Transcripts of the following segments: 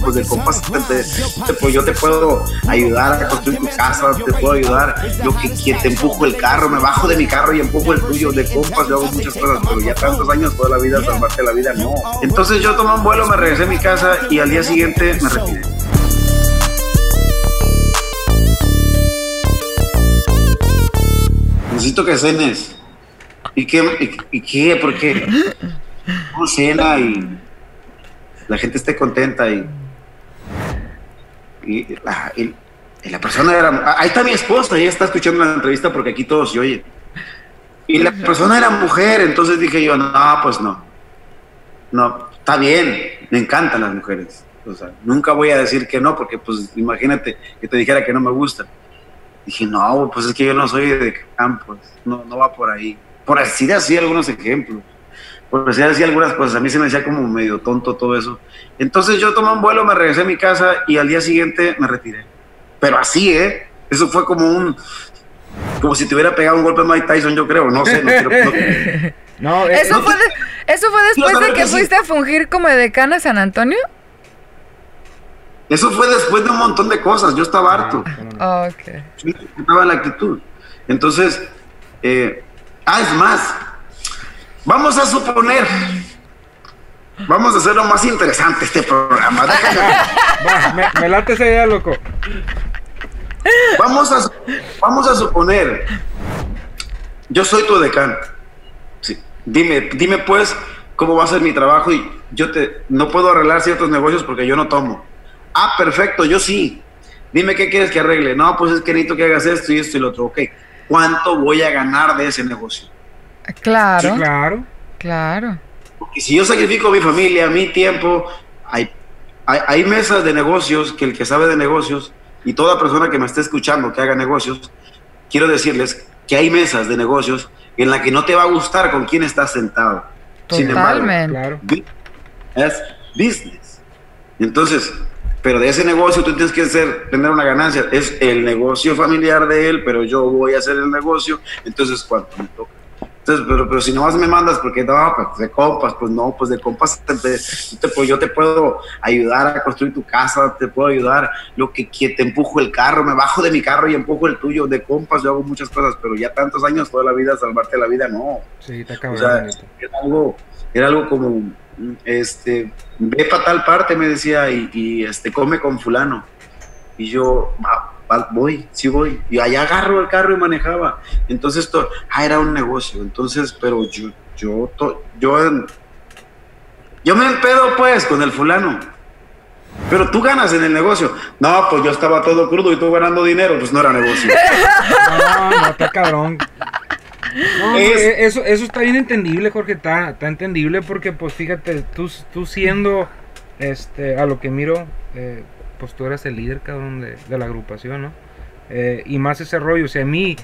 pues de compas, pues yo te puedo ayudar a construir tu casa, te puedo ayudar, yo que, te empujo el carro, me bajo de mi carro y empujo el tuyo, de compas, yo hago muchas cosas, pero ya tantos años, toda la vida, salvarte la vida, no. Entonces yo tomé un vuelo, me regresé a mi casa y al día siguiente me retiré. Necesito que cenes. ¿Y qué? ¿Y, qué? ¿Por qué? ¿Cómo cena y la gente esté contenta y, y, la, persona era... Ahí está mi esposa, ella está escuchando la entrevista porque aquí todos se oye. Y la persona era mujer, entonces dije yo, no, pues no. No, está bien, me encantan las mujeres. O sea, nunca voy a decir que no, porque pues imagínate que te dijera que no me gusta. Dije, no, pues es que yo no soy de campos, no, no va por ahí. Por así así algunos ejemplos por decir así algunas cosas, a mí se me decía como medio tonto todo eso. Entonces yo tomé un vuelo, me regresé a mi casa y al día siguiente me retiré. Pero así, ¿eh? Eso fue como un... Como si te hubiera pegado un golpe Mike Tyson, yo creo, no sé. No, eh, ¿Eso, fue ¿Eso fue después de que, fuiste a fungir como decana a San Antonio? Eso fue después de un montón de cosas, yo estaba harto. Ah, ok. Yo estaba en la actitud. Entonces, eh, ah, es más, Vamos a suponer. Vamos a hacerlo más interesante este programa. me, late esa idea, loco. Vamos a, vamos a suponer. Yo soy tu decano. Sí. Dime, dime pues cómo va a ser mi trabajo y yo te no puedo arreglar ciertos negocios porque yo no tomo. Ah, perfecto, yo sí. Dime qué quieres que arregle. No, pues es que necesito que hagas esto y esto y lo otro. Ok, ¿cuánto voy a ganar de ese negocio? Claro. claro. Claro. Porque si yo sacrifico mi familia, mi tiempo, hay, hay, mesas de negocios que el que sabe de negocios y toda persona que me esté escuchando que haga negocios, quiero decirles que hay mesas de negocios en la que no te va a gustar con quién estás sentado. Totalmente. claro. es business. Entonces, pero de ese negocio tú tienes que hacer, tener una ganancia. Es el negocio familiar de él, pero yo voy a hacer el negocio. Entonces, ¿cuánto me toca? Entonces, pero, pero si más me mandas porque no, pues de compas, pues no, pues de compas, te, pues yo te puedo ayudar a construir tu casa, te puedo ayudar, lo que, que te empujo el carro, me bajo de mi carro y empujo el tuyo, de compas, yo hago muchas cosas, pero ya tantos años, toda la vida, salvarte la vida, no. Sí, te acabo o sea, era algo, era algo como, este, ve para tal parte, me decía, y, y este, come con fulano. Y yo, voy, sí voy. Y allá agarro el carro y manejaba. Entonces, esto, ah, era un negocio. Entonces, pero yo, yo, yo, yo me empedo pues con el fulano. Pero tú ganas en el negocio. No, pues yo estaba todo crudo y tú ganando dinero, pues no era negocio. No, no, está cabrón. Eh, eso, eso está bien entendible, Jorge, está, está entendible porque pues fíjate, tú, tú siendo este, a lo que miro, eh, pues tú eras el líder, cabrón, de, de la agrupación, ¿no? Eh, y más ese rollo, o sea, a mí,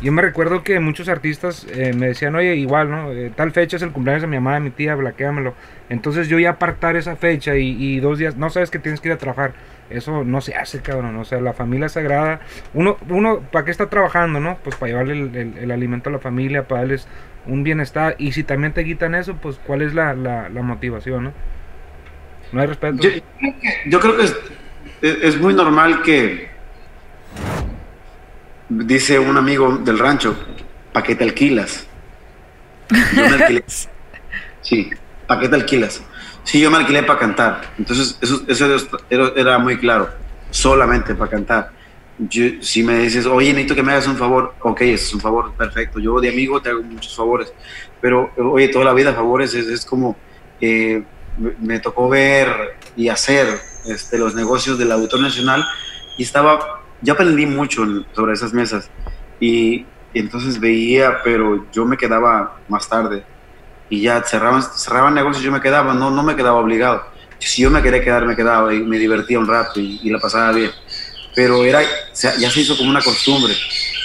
yo me recuerdo que muchos artistas eh, me decían, oye, igual, ¿no? Eh, tal fecha es el cumpleaños de mi mamá, de mi tía, blaquéamelo. Entonces yo ya apartar esa fecha y, dos días, no sabes que tienes que ir a trabajar. Eso no se hace, cabrón. O sea, la familia sagrada. Uno, uno ¿para qué está trabajando, no? Pues para llevarle el, alimento a la familia, para darles un bienestar. Y si también te quitan eso, pues ¿cuál es la, la, motivación, no? No hay respeto. Yo, yo creo que es, muy normal que, dice un amigo del rancho, ¿para qué te alquilas? Sí, ¿para qué te alquilas? Sí, yo me alquilé para cantar. Entonces, eso, eso era, muy claro, solamente para cantar. si me dices, oye, necesito que me hagas un favor, ok, es un favor perfecto. Yo de amigo te hago muchos favores, pero oye, toda la vida favores es, es como, eh, me tocó ver y hacer este, los negocios del Auditorio Nacional y estaba, yo aprendí mucho sobre esas mesas y, entonces veía, pero yo me quedaba más tarde y ya cerraban, cerraban negocios, yo me quedaba, no, no me quedaba obligado. Si yo me quería quedar, me quedaba y me divertía un rato y, la pasaba bien. Pero era, ya se hizo como una costumbre.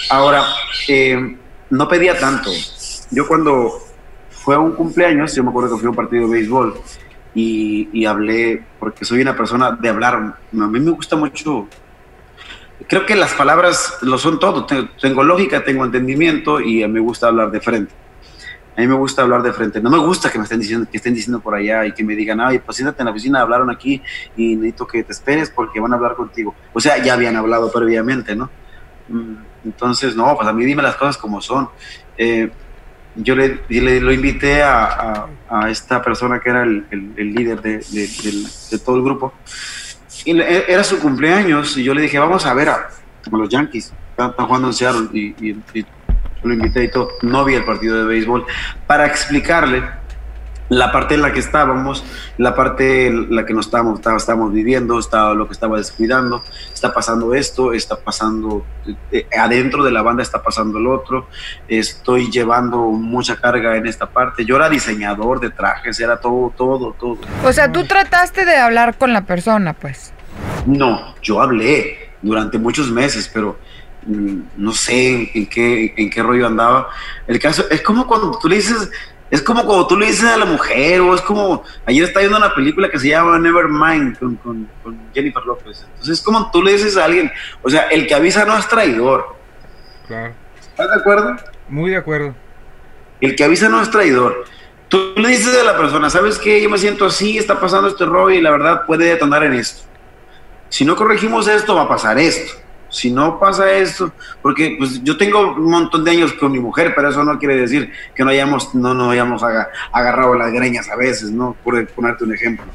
Ahora, eh, no pedía tanto. Yo cuando fue un cumpleaños, yo me acuerdo que fui un partido de béisbol y, hablé, porque soy una persona de hablar, a mí me gusta mucho, creo que las palabras lo son todo, tengo, lógica, tengo entendimiento y me gusta hablar de frente. A mí me gusta hablar de frente. No me gusta que me estén diciendo, que estén diciendo por allá y que me digan, ay, pues siéntate en la oficina, hablaron aquí y necesito que te esperes porque van a hablar contigo. O sea, ya habían hablado previamente, ¿no? Mm, entonces, no, pues a mí dime las cosas como son. Eh, yo le, lo invité a, esta persona que era el, líder de, todo el grupo. Y era su cumpleaños y yo le dije, vamos a ver a, los Yankees. Están, jugando en Seattle y, y, lo invité y todo. No vi el partido de béisbol para explicarle la parte en la que estábamos, la parte en la que nos estábamos, estábamos viviendo, estaba lo que estaba descuidando, está pasando esto, está pasando eh, adentro de la banda, está pasando el otro, estoy llevando mucha carga en esta parte. Yo era diseñador de trajes, era todo, todo, todo. O sea, tú trataste de hablar con la persona, pues. No, yo hablé durante muchos meses, pero mm, no sé en qué, en qué rollo andaba. El caso es como cuando tú le dices es como cuando tú le dices a la mujer, o es como. Ayer estaba viendo una película que se llama Nevermind con, con, con Jennifer López. Entonces es como tú le dices a alguien, o sea, el que avisa no es traidor. Claro. ¿Estás de acuerdo? Muy de acuerdo. El que avisa no es traidor. Tú le dices a la persona, ¿sabes qué? Yo me siento así, está pasando este rollo y la verdad puede detonar en esto. Si no corregimos esto, va a pasar esto si no pasa esto, porque pues yo tengo un montón de años con mi mujer, pero eso no quiere decir que no hayamos, no nos hayamos agarrado las greñas a veces, ¿no? Por ponerte un ejemplo.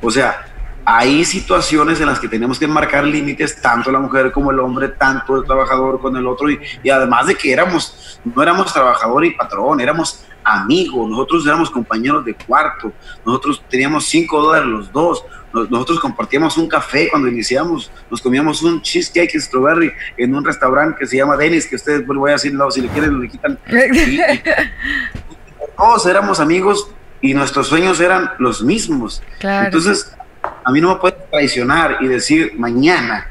O sea, hay situaciones en las que tenemos que marcar límites, tanto la mujer como el hombre, tanto el trabajador con el otro, y, y además de que éramos, no éramos trabajador y patrón, éramos amigos, nosotros éramos compañeros de cuarto, nosotros teníamos cinco dólares los dos, nosotros compartíamos un café cuando iniciamos, nos comíamos un cheesecake strawberry en un restaurante que se llama Dennis, que ustedes, pues, voy a decir, no, si le quieren, le quitan. todos éramos amigos y nuestros sueños eran los mismos. Entonces, a mí no me puede traicionar y decir mañana,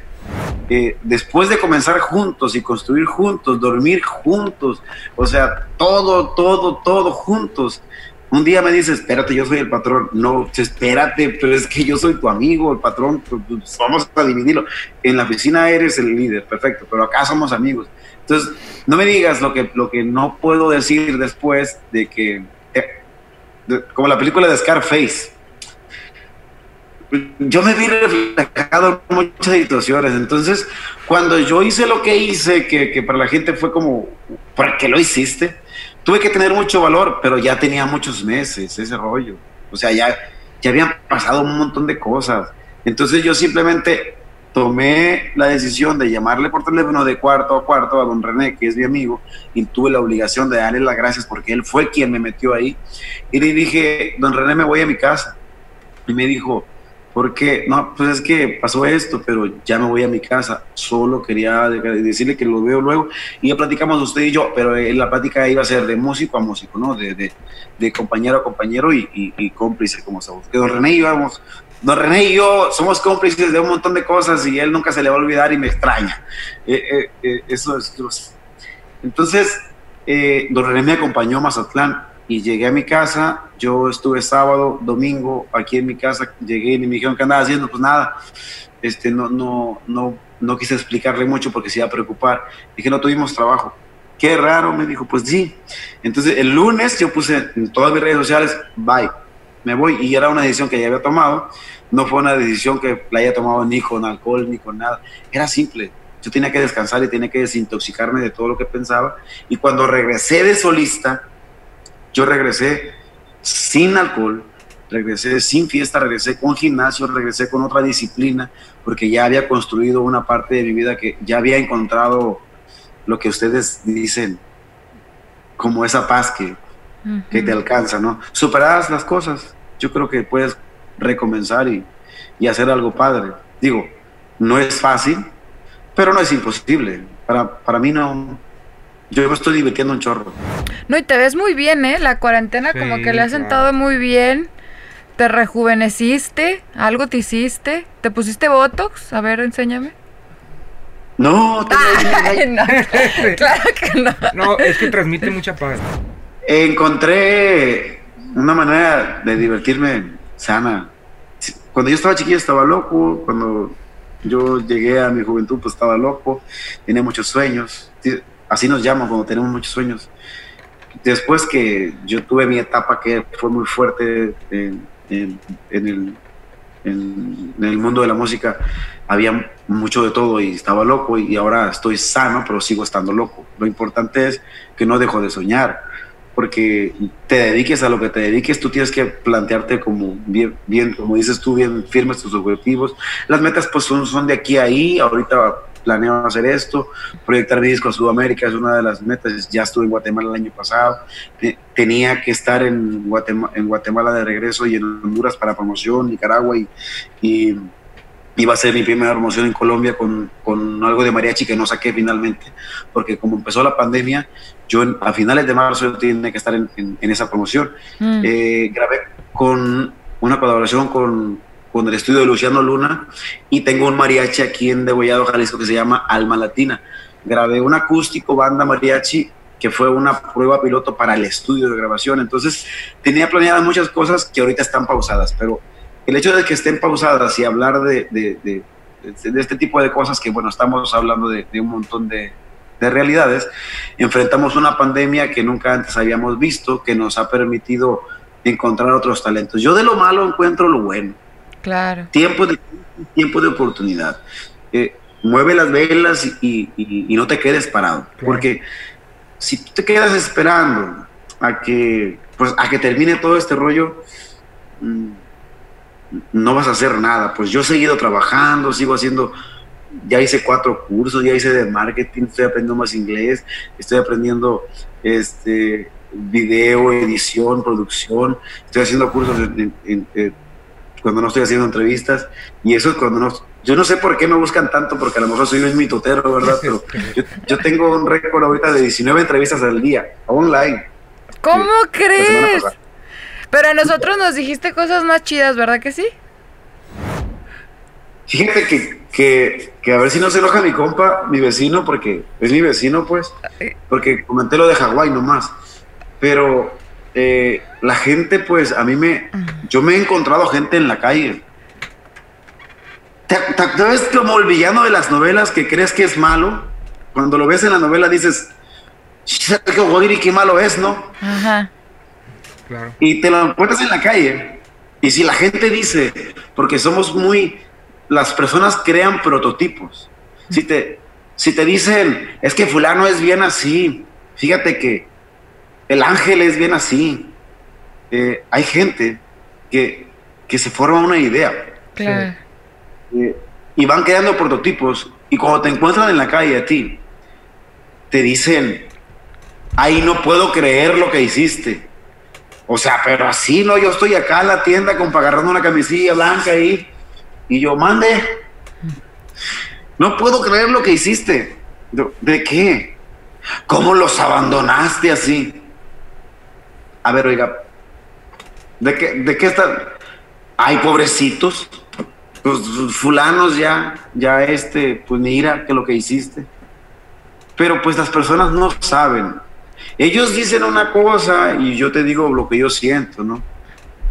eh, después de comenzar juntos y construir juntos, dormir juntos, o sea, todo, todo, todo juntos, un día me dice, espérate, yo soy el patrón. No, espérate, pero es que yo soy tu amigo, el patrón. Pues, pues, vamos a dividirlo. En la oficina eres el líder, perfecto, pero acá somos amigos. Entonces, no me digas lo que, lo que no puedo decir después de que, eh, como la película de Scarface, yo me vi reflejado en muchas situaciones. Entonces, cuando yo hice lo que hice, que, que para la gente fue como, ¿por qué lo hiciste? Tuve que tener mucho valor, pero ya tenía muchos meses ese rollo. O sea, ya, ya habían pasado un montón de cosas. Entonces yo simplemente tomé la decisión de llamarle por teléfono de cuarto a cuarto a don René, que es mi amigo, y tuve la obligación de darle las gracias porque él fue quien me metió ahí. Y le dije, don René, me voy a mi casa. Y me dijo, porque, no, pues es que pasó esto, pero ya me voy a mi casa. Solo quería decirle que lo veo luego. Y ya platicamos usted y yo, pero la plática iba a ser de músico a músico, ¿no? De, de, compañero a compañero y, y, cómplice, como sabemos. Don René y don René y yo somos cómplices de un montón de cosas y él nunca se le va a olvidar y me extraña. Eh, eh, eh, eso es. Entonces, don René me acompañó a Mazatlán y llegué a mi casa, yo estuve sábado, domingo aquí en mi casa, llegué y me dijeron que andaba haciendo, pues nada, este, no, no, no, no quise explicarle mucho porque se iba a preocupar, dije no tuvimos trabajo, qué raro, me dijo, pues sí, entonces el lunes yo puse en todas mis redes sociales, bye, me voy, y era una decisión que ya había tomado, no fue una decisión que la haya tomado ni con alcohol ni con nada, era simple, yo tenía que descansar y tenía que desintoxicarme de todo lo que pensaba, y cuando regresé de solista, yo regresé sin alcohol, regresé sin fiesta, regresé con gimnasio, regresé con otra disciplina, porque ya había construido una parte de mi vida que ya había encontrado lo que ustedes dicen, como esa paz que, que te alcanza, ¿no? Superadas las cosas, yo creo que puedes recomenzar y, y hacer algo padre. Digo, no es fácil, pero no es imposible. Para, para mí no, yo me estoy divirtiendo un chorro. No, y te ves muy bien, ¿eh? La cuarentena como que le ha sentado muy bien. Te rejuveneciste, algo te hiciste. ¿Te pusiste Botox? A ver, enséñame. No, no, claro que no. No, es que transmite mucha paz. Encontré una manera de divertirme sana. Cuando yo estaba chiquillo estaba loco, cuando yo llegué a mi juventud pues estaba loco, tenía muchos sueños así nos llaman cuando tenemos muchos sueños. después que yo tuve mi etapa que fue muy fuerte en, el, mundo de la música, había mucho de todo y estaba loco y ahora estoy sano, pero sigo estando loco. Lo importante es que no dejo de soñar, porque te dediques a lo que te dediques, tú tienes que plantearte como bien, bien como dices tú, bien firmes tus objetivos. Las metas pues son, son de aquí a ahí, ahorita planeo hacer esto, proyectar mi disco a Sudamérica es una de las metas, ya estuve en Guatemala el año pasado, tenía que estar en Guatemala, en Guatemala de regreso y en Honduras para promoción, Nicaragua y, y iba a ser mi primera promoción en Colombia con, con, algo de mariachi que no saqué finalmente, porque como empezó la pandemia, yo a finales de marzo yo tenía que estar en, en, esa promoción. Mm. Eh, grabé con una colaboración con, con el estudio de Luciano Luna y tengo un mariachi aquí en Degollado, Jalisco, que se llama Alma Latina. Grabé un acústico, banda mariachi, que fue una prueba piloto para el estudio de grabación. Entonces tenía planeadas muchas cosas que ahorita están pausadas, pero el hecho de que estén pausadas y hablar de, de, este tipo de cosas, que bueno, estamos hablando de, un montón de realidades, enfrentamos una pandemia que nunca antes habíamos visto, que nos ha permitido encontrar otros talentos. Yo de lo malo encuentro lo bueno. Claro. Tiempo de, tiempo de oportunidad. Eh, mueve las velas y, no te quedes parado. Porque si tú te quedas esperando a que, pues, a que termine todo este rollo, mm, no vas a hacer nada. Pues yo he seguido trabajando, sigo haciendo, ya hice cuatro cursos, ya hice de marketing, estoy aprendiendo más inglés, estoy aprendiendo este video, edición, producción, estoy haciendo cursos en cuando no estoy haciendo entrevistas. Y eso es cuando no. Yo no sé por qué me buscan tanto, porque a lo mejor soy un mitotero, ¿verdad? Pero yo, tengo un récord ahorita de 19 entrevistas al día, online. ¿Cómo crees? Pero a nosotros nos dijiste cosas más chidas, ¿verdad que sí? Fíjate que, que, que, a ver si no se enoja mi compa, mi vecino, porque es mi vecino, pues, porque comenté lo de Hawái nomás. Pero eh, la gente, pues, a mí me. Yo me he encontrado gente en la calle. ¿Te, ves como el villano de las novelas que crees que es malo? Cuando lo ves en la novela dices, qué malo es, ¿no? Ajá. Claro. Y te lo encuentras en la calle. Y si la gente dice, porque somos muy. Las personas crean prototipos. Si te, si te dicen, es que Fulano es bien así, fíjate que el ángel es bien así. Eh, hay gente que, se forma una idea. Eh, y van quedando prototipos. Y cuando te encuentran en la calle a ti, te dicen, ahí no puedo creer lo que hiciste. O sea, pero así no, yo estoy acá en la tienda con agarrando una camisilla blanca ahí. Y yo, mande. No puedo creer lo que hiciste. ¿De qué? ¿Cómo los abandonaste así? A ver, oiga, ¿de qué, de qué están? Ay, pobrecitos, pues fulanos ya, ya este, pues mira que lo que hiciste. Pero pues las personas no saben. Ellos dicen una cosa y yo te digo lo que yo siento, ¿no?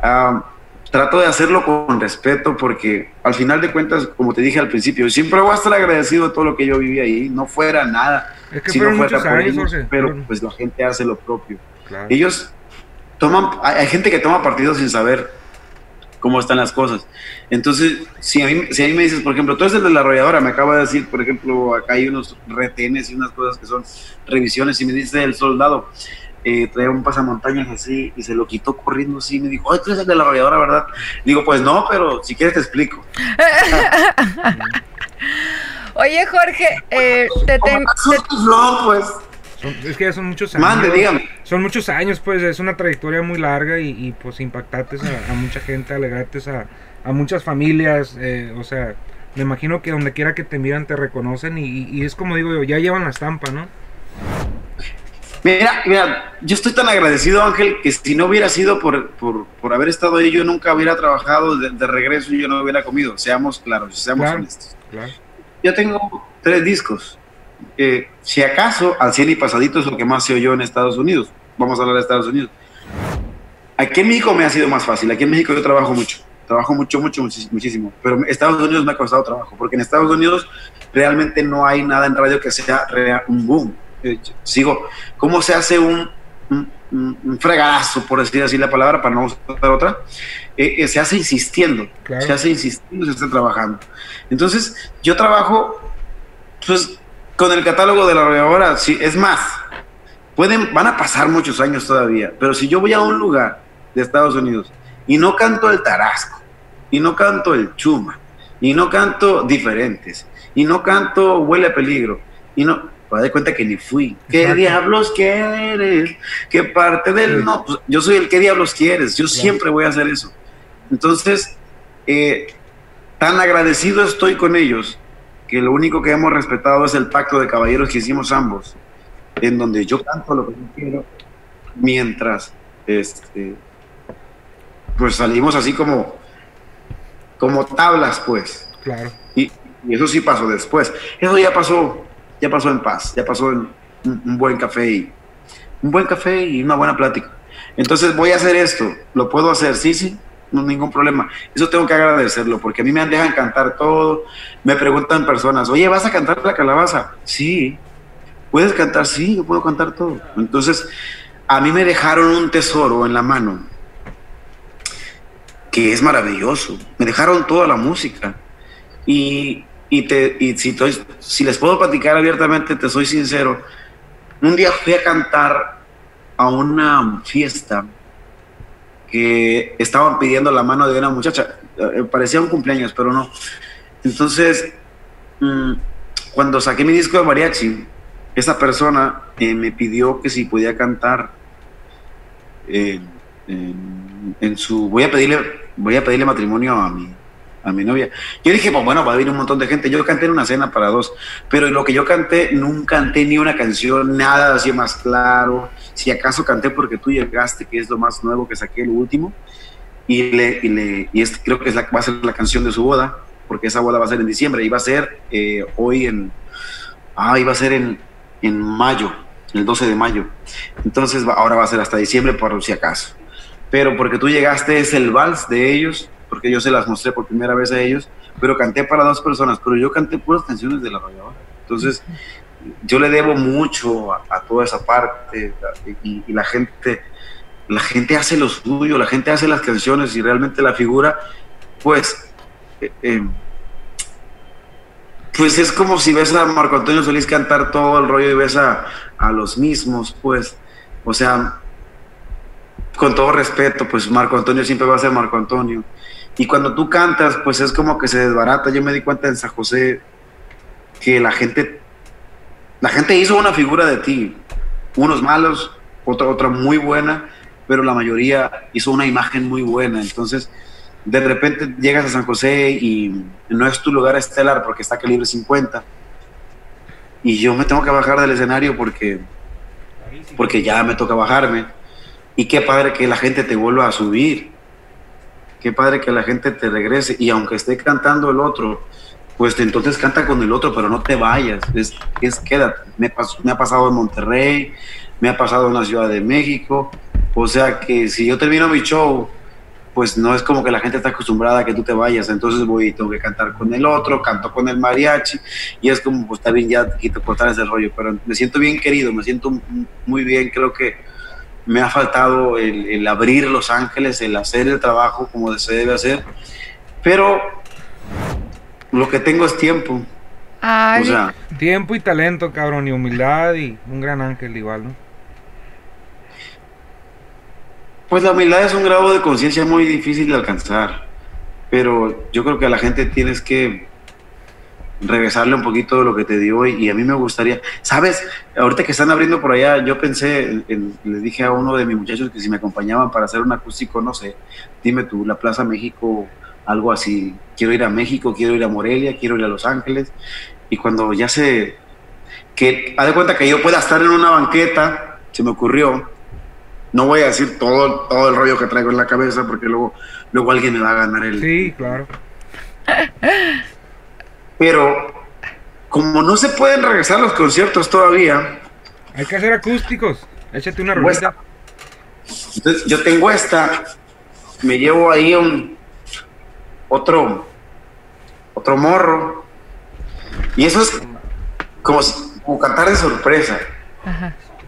Ah, trato de hacerlo con respeto porque al final de cuentas, como te dije al principio, siempre voy a estar agradecido de todo lo que yo viví ahí, no fuera nada, si no fuera por ellos, pero pues la gente hace lo propio. Ellos toman, hay, gente que toma partido sin saber cómo están las cosas. Entonces, si a, mí, si a mí me dices, por ejemplo, tú eres el de la arrolladora, me acaba de decir, por ejemplo, acá hay unos retenes y unas cosas que son revisiones, y me dice el soldado, eh, traía un pasamontañas así y se lo quitó corriendo así, y me dijo, ay, tú eres el de la arrolladora, ¿verdad? Digo, pues no, pero si quieres te explico. Oye, Jorge, eh, te tengo... pues es que son muchos años. Mande, dígame. Son muchos años, pues es una trayectoria muy larga y, pues impactaste a, mucha gente, alegrates a, a muchas familias, eh, o sea, me imagino que donde quiera que te miran te reconocen y, es como digo yo, ya llevan la estampa, ¿no? Mira, mira, yo estoy tan agradecido, Ángel, que si no hubiera sido por, por, por haber estado ahí, yo nunca hubiera trabajado de, regreso y yo no hubiera comido. Seamos claros, seamos honestos. Claro. Yo tengo tres discos si acaso, al 100 y pasadito es lo que más se oyó en Estados Unidos. Vamos a hablar de Estados Unidos. Aquí en México me ha sido más fácil. Aquí en México yo trabajo mucho. Trabajo mucho, mucho, muchísimo. Pero Estados Unidos me ha costado trabajo. Porque en Estados Unidos realmente no hay nada en radio que sea un boom. Eh, sigo, ¿cómo se hace un, un fregadazo, por decir así la palabra, para no usar otra, eh, eh, se hace insistiendo, se hace insistiendo, se está trabajando. Entonces, yo trabajo, pues, con el catálogo de la arrolladora, sí, es más, pueden, van a pasar muchos años todavía, pero si yo voy a un lugar de Estados Unidos y no canto el tarasco, y no canto el chuma, y no canto diferentes, y no canto huele a peligro, y no, pues de cuenta que ni fui. ¿Qué diablos quieres? ¿Qué parte del.? No, pues yo soy el que diablos quieres. Yo siempre voy a hacer eso. Entonces, eh, tan agradecido estoy con ellos que lo único que hemos respetado es el pacto de caballeros que hicimos ambos, en donde yo canto lo que yo quiero, mientras este, pues salimos así como, como tablas, pues. Claro. Y, eso sí pasó después. Eso ya pasó, ya pasó en paz, ya pasó en un, buen café y un buen café y una buena plática. Entonces voy a hacer esto, lo puedo hacer, sí, sí, no ningún problema. Eso tengo que agradecerlo, porque a mí me dejan cantar todo. Me preguntan personas, oye, ¿vas a cantar la calabaza? Sí. ¿Puedes cantar? Sí, yo puedo cantar todo. Entonces, a mí me dejaron un tesoro en la mano, que es maravilloso. Me dejaron toda la música. Y, y, te, y si, si les puedo platicar abiertamente, te soy sincero, un día fui a cantar a una fiesta que estaban pidiendo la mano de una muchacha. Eh, parecía un cumpleaños, pero no. Entonces, mm, cuando saqué mi disco de mariachi, esa persona eh, me pidió que si podía cantar en, su... Voy a pedirle, voy a pedirle matrimonio a mi, a mi novia. Yo dije, pues bueno, va a venir un montón de gente. Yo canté en una cena para dos, pero lo que yo canté, nunca canté ni una canción, nada así más claro. Si acaso canté porque tú llegaste, que es lo más nuevo que saqué, el último. Y, le, y, le, este creo que es la, va a ser la canción de su boda, porque esa boda va a ser en diciembre. Va a ser eh, hoy en. Ah, iba a ser en, en mayo, el 12 de mayo. Entonces ahora va a ser hasta diciembre, por si acaso. Pero porque tú llegaste, es el vals de ellos porque yo se las mostré por primera vez a ellos, pero canté para dos personas, pero yo canté puras canciones de la arrolladora. Entonces, yo le debo mucho a, toda esa parte y, la gente la gente hace lo suyo, la gente hace las canciones y realmente la figura, pues, eh, eh, pues es como si ves a Marco Antonio Solís cantar todo el rollo y ves a, a los mismos, pues, o sea, con todo respeto, pues Marco Antonio siempre va a ser Marco Antonio. Y cuando tú cantas, pues es como que se desbarata. Yo me di cuenta en San José que la gente, la gente hizo una figura de ti. Unos malos, otra, otra muy buena, pero la mayoría hizo una imagen muy buena. Entonces, de repente llegas a San José y no es tu lugar estelar porque está calibre 50. Y yo me tengo que bajar del escenario porque, porque ya me toca bajarme. Y qué padre que la gente te vuelva a subir qué padre que la gente te regrese y aunque esté cantando el otro, pues entonces canta con el otro, pero no te vayas, es, es quédate. Me, ha pasado en Monterrey, me ha pasado en la Ciudad de México, o sea que si yo termino mi show, pues no es como que la gente está acostumbrada a que tú te vayas, entonces voy y tengo que cantar con el otro, canto con el mariachi, y es como, pues está bien, ya quito cortar ese rollo, pero me siento bien querido, me siento muy bien, creo que me ha faltado el, abrir Los Ángeles, el hacer el trabajo como se debe hacer, pero lo que tengo es tiempo. o sea, tiempo y talento, cabrón, y humildad y un gran ángel igual, ¿no? Pues la humildad es un grado de conciencia muy difícil de alcanzar, pero yo creo que a la gente tienes que regresarle un poquito de lo que te dio y, a mí me gustaría, sabes, ahorita que están abriendo por allá, yo pensé, le dije a uno de mis muchachos que si me acompañaban para hacer un acústico, no sé, dime tú, la Plaza México, algo así, quiero ir a México, quiero ir a Morelia, quiero ir a Los Ángeles, y cuando ya se, que, haz de cuenta que yo pueda estar en una banqueta, se me ocurrió, no voy a decir todo, todo el rollo que traigo en la cabeza porque luego, luego alguien me va a ganar el... Sí, claro. Pero como no se pueden regresar los conciertos todavía. Hay que hacer acústicos. Échate una rueda. Entonces yo tengo esta, me llevo ahí un otro otro morro y eso es como, como cantar de sorpresa.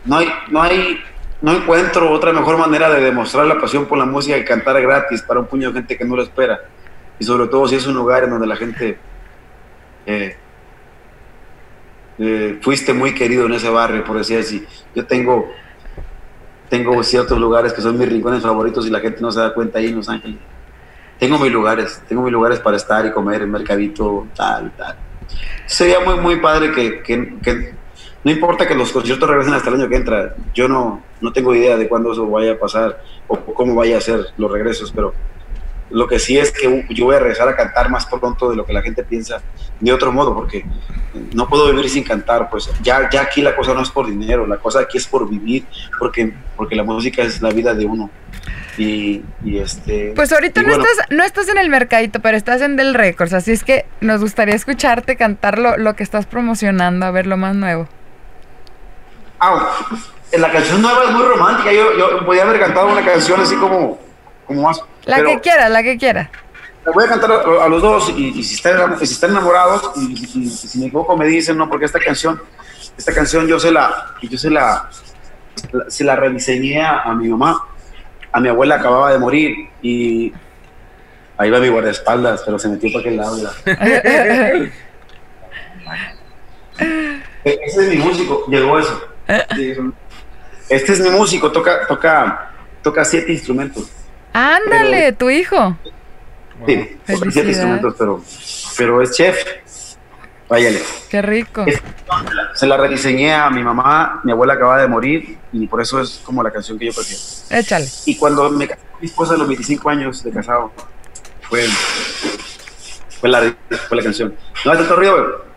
No hay no hay no encuentro otra mejor manera de demostrar la pasión por la música que cantar gratis para un puño de gente que no lo espera. Y sobre todo si es un lugar en donde la gente... Eh, eh, fuiste muy querido en ese barrio, por decir así. Yo tengo, tengo ciertos lugares que son mis rincones favoritos y la gente no se da cuenta ahí en Los Ángeles. Tengo mis lugares, tengo mis lugares para estar y comer, en mercadito, tal, tal. Sería muy, muy padre que, que, que no importa que los conciertos regresen hasta el año que entra, yo no, no tengo idea de cuándo eso vaya a pasar o cómo vaya a ser los regresos, pero lo que sí es que yo voy a regresar a cantar más pronto de lo que la gente piensa de otro modo, porque no puedo vivir sin cantar, pues ya, ya aquí la cosa no es por dinero, la cosa aquí es por vivir, porque, porque la música es la vida de uno. Y, este... Pues ahorita no, estás, no estás en el mercadito, pero estás en Del Records, así es que nos gustaría escucharte cantar lo, lo que estás promocionando, a ver lo más nuevo. Ah, la canción nueva es muy romántica. Yo, yo podía haber cantado una canción así como, como más. La que quiera, la que quiera. La voy a cantar a, los dos y, si, están, si, están, enamorados y, si me equivoco me dicen, no, porque esta canción, esta canción yo se la, yo se la, se la rediseñé a, mi mamá. A mi abuela acababa de morir y ahí va mi guardaespaldas, pero se metió para aquel lado. Ese es mi músico, llegó eso. Este es mi músico, toca, toca, toca siete instrumentos. Ándale, tu hijo. Sí, toca siete instrumentos, pero, pero es chef. Váyale. Qué rico. se la rediseñé a mi mamá, mi abuela acaba de morir y por eso es como la canción que yo prefiero. Échale. Y cuando me casé con mi esposa a los 25 años de casado, fue, fue, la, fue la canción. No hay tanto río,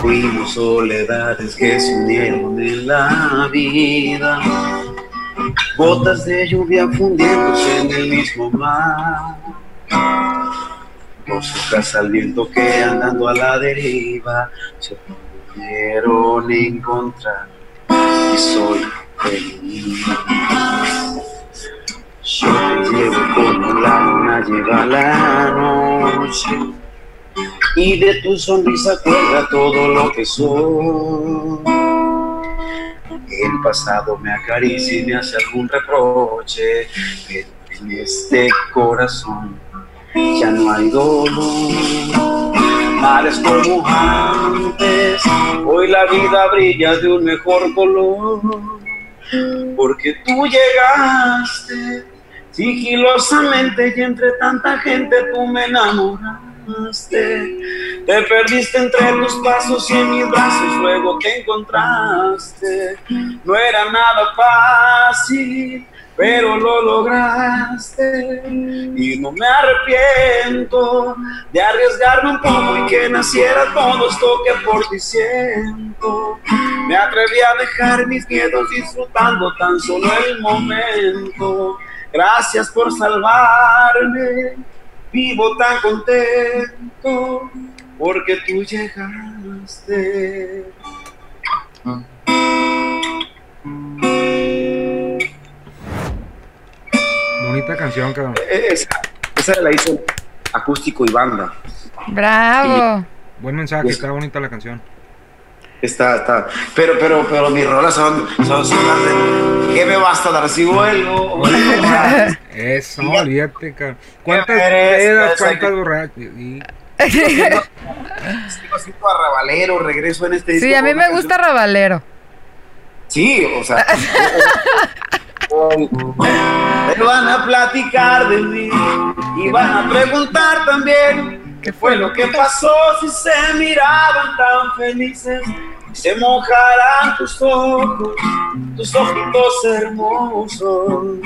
Fuimos soledades que se unieron en la vida, gotas de lluvia fundiéndose en el mismo mar. Dos hojas al viento que andando a la deriva se pudieron encontrar y soy feliz. Yo te llevo como la luna lleva la noche y de tu sonrisa cuelga todo lo que soy. El pasado me acaricia y me hace algún reproche, pero en este corazón ya no hay dolor. Mares como antes, hoy la vida brilla de un mejor color, porque tú llegaste sigilosamente y entre tanta gente tú me enamoraste. Te perdiste entre tus pasos y en mis brazos luego te encontraste. No era nada fácil, pero lo lograste. Y no me arrepiento de arriesgarme un poco y que naciera todo esto que por ti siento. Me atreví a dejar mis miedos disfrutando tan solo el momento. Gracias por salvarme vivo tan contento porque tú llegaste. Bonita canción, cabrón. E-, esa, esa la hizo acústico y banda. Bravo. Buen mensaje, está bonita la canción. Está, está. Pero, pero, pero mis rolas son, son, son de, ¿qué me basta dar si vuelvo? Eso, olvídate, cabrón. ¿Cuántas pedas, cuántas borrachas? Sigo siendo arrabalero, regreso en este disco. Sí, a mí me gusta arrabalero. Sí, o sea. Me van a platicar de mí y van a preguntar también qué fue lo que pasó si se miraban tan felices se mojarán tus ojos, tus ojitos hermosos.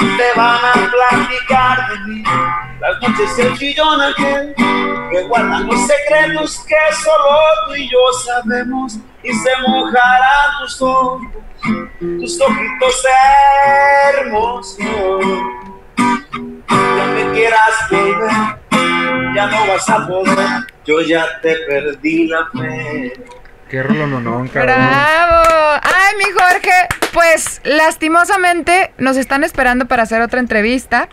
Te van a platicar de mí las noches el chillón aquel que guardan los secretos que solo tú y yo sabemos y se mojarán tus ojos, tus ojitos hermosos. Ya me quieras volver, ya no vas a poder yo ya te perdí la fe. Qué no, no, ¡Bravo! ¡Ay, mi Jorge! Pues lastimosamente nos están esperando para hacer otra entrevista,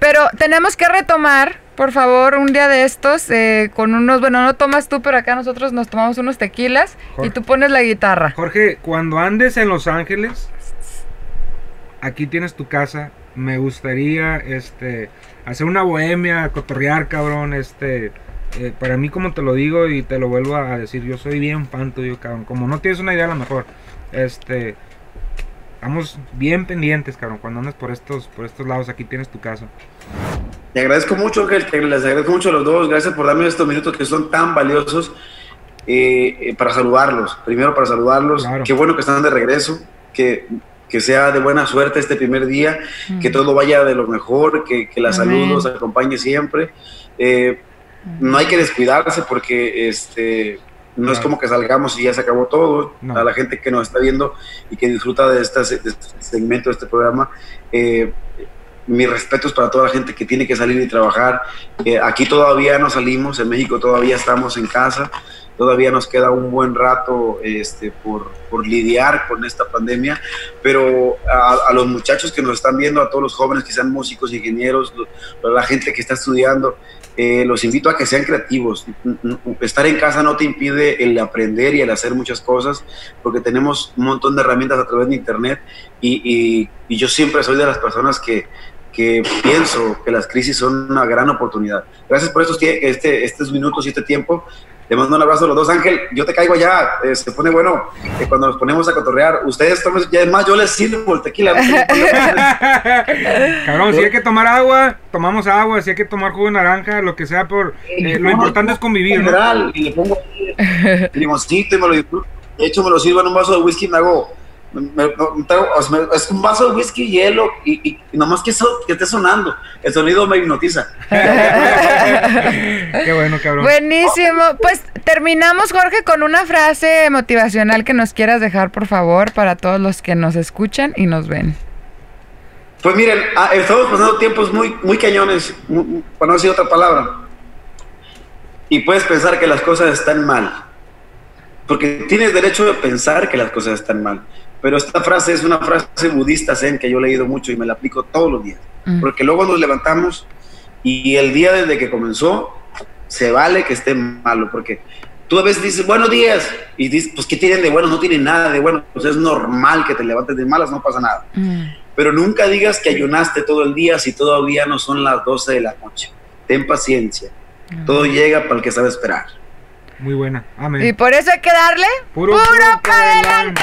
pero tenemos que retomar, por favor, un día de estos eh, con unos, bueno, no tomas tú, pero acá nosotros nos tomamos unos tequilas y tú pones la guitarra. Jorge, cuando andes en Los Ángeles, aquí tienes tu casa. Me gustaría, este, hacer una bohemia, cotorrear, cabrón, este eh, para mí, como te lo digo y te lo vuelvo a decir, yo soy bien fan tuyo, cabrón. Como no tienes una idea, a lo mejor, este, estamos bien pendientes, cabrón. Cuando andas por estos, por estos lados, aquí tienes tu casa. Te agradezco mucho, que les agradezco mucho a los dos. Gracias por darme estos minutos que son tan valiosos eh, eh, para saludarlos. Primero, para saludarlos. Qué bueno que están de regreso. Que que sea de buena suerte este primer día, que todo vaya de lo mejor, que, que la salud los acompañe siempre. Eh, no hay que descuidarse porque este no es como que salgamos y ya se acabó todo. A la gente que nos está viendo y que disfruta de, este segmento, de este programa, eh, mis respetos para toda la gente que tiene que salir y trabajar. Eh, aquí todavía no salimos, en México todavía estamos en casa, todavía nos queda un buen rato este, por, por lidiar con esta pandemia, pero a, los muchachos que nos están viendo, a todos los jóvenes que sean músicos, ingenieros, a la gente que está estudiando, eh, los invito a que sean creativos. Estar en casa no te impide el aprender y el hacer muchas cosas, porque tenemos un montón de herramientas a través de Internet y, yo siempre soy de las personas que, que, pienso que las crisis son una gran oportunidad. Gracias por estos, este, estos minutos y este tiempo. Te mando un abrazo a los dos, Ángel. Yo te caigo allá. Eh, se pone bueno que cuando nos ponemos a cotorrear, ustedes tomen, y además yo les sirvo el tequila. Cabrón, si hay que tomar agua, tomamos agua. Si hay que tomar jugo de naranja, lo que sea, por eh, lo importante es convivir. En general, y le pongo limoncito y me lo disfruto. De hecho, me lo sirvo en un vaso de whisky y me hago es un vaso de whisky, hielo y, y nomás que, eso, que esté sonando. El sonido me hipnotiza. Qué bueno, cabrón. Buenísimo. Pues terminamos, Jorge, con una frase motivacional que nos quieras dejar, por favor, para todos los que nos escuchan y nos ven. Pues miren, ah, estamos pasando tiempos muy, muy cañones, para no decir otra palabra. Y puedes pensar que las cosas están mal. Porque tienes derecho de pensar que las cosas están mal. Pero esta frase es una frase budista zen que yo he leído mucho y me la aplico todos los días. Mm. Porque luego nos levantamos y el día desde que comenzó se vale que esté malo. Porque tú a veces dices buenos días y dices, pues ¿qué tienen de bueno? No tienen nada de bueno. Pues es normal que te levantes de malas, no pasa nada. Mm. Pero nunca digas que ayunaste todo el día si todavía no son las 12 de la noche. Ten paciencia. Mm. Todo llega para el que sabe esperar. Muy buena. Amén. Y por eso hay que darle puro, para adelante.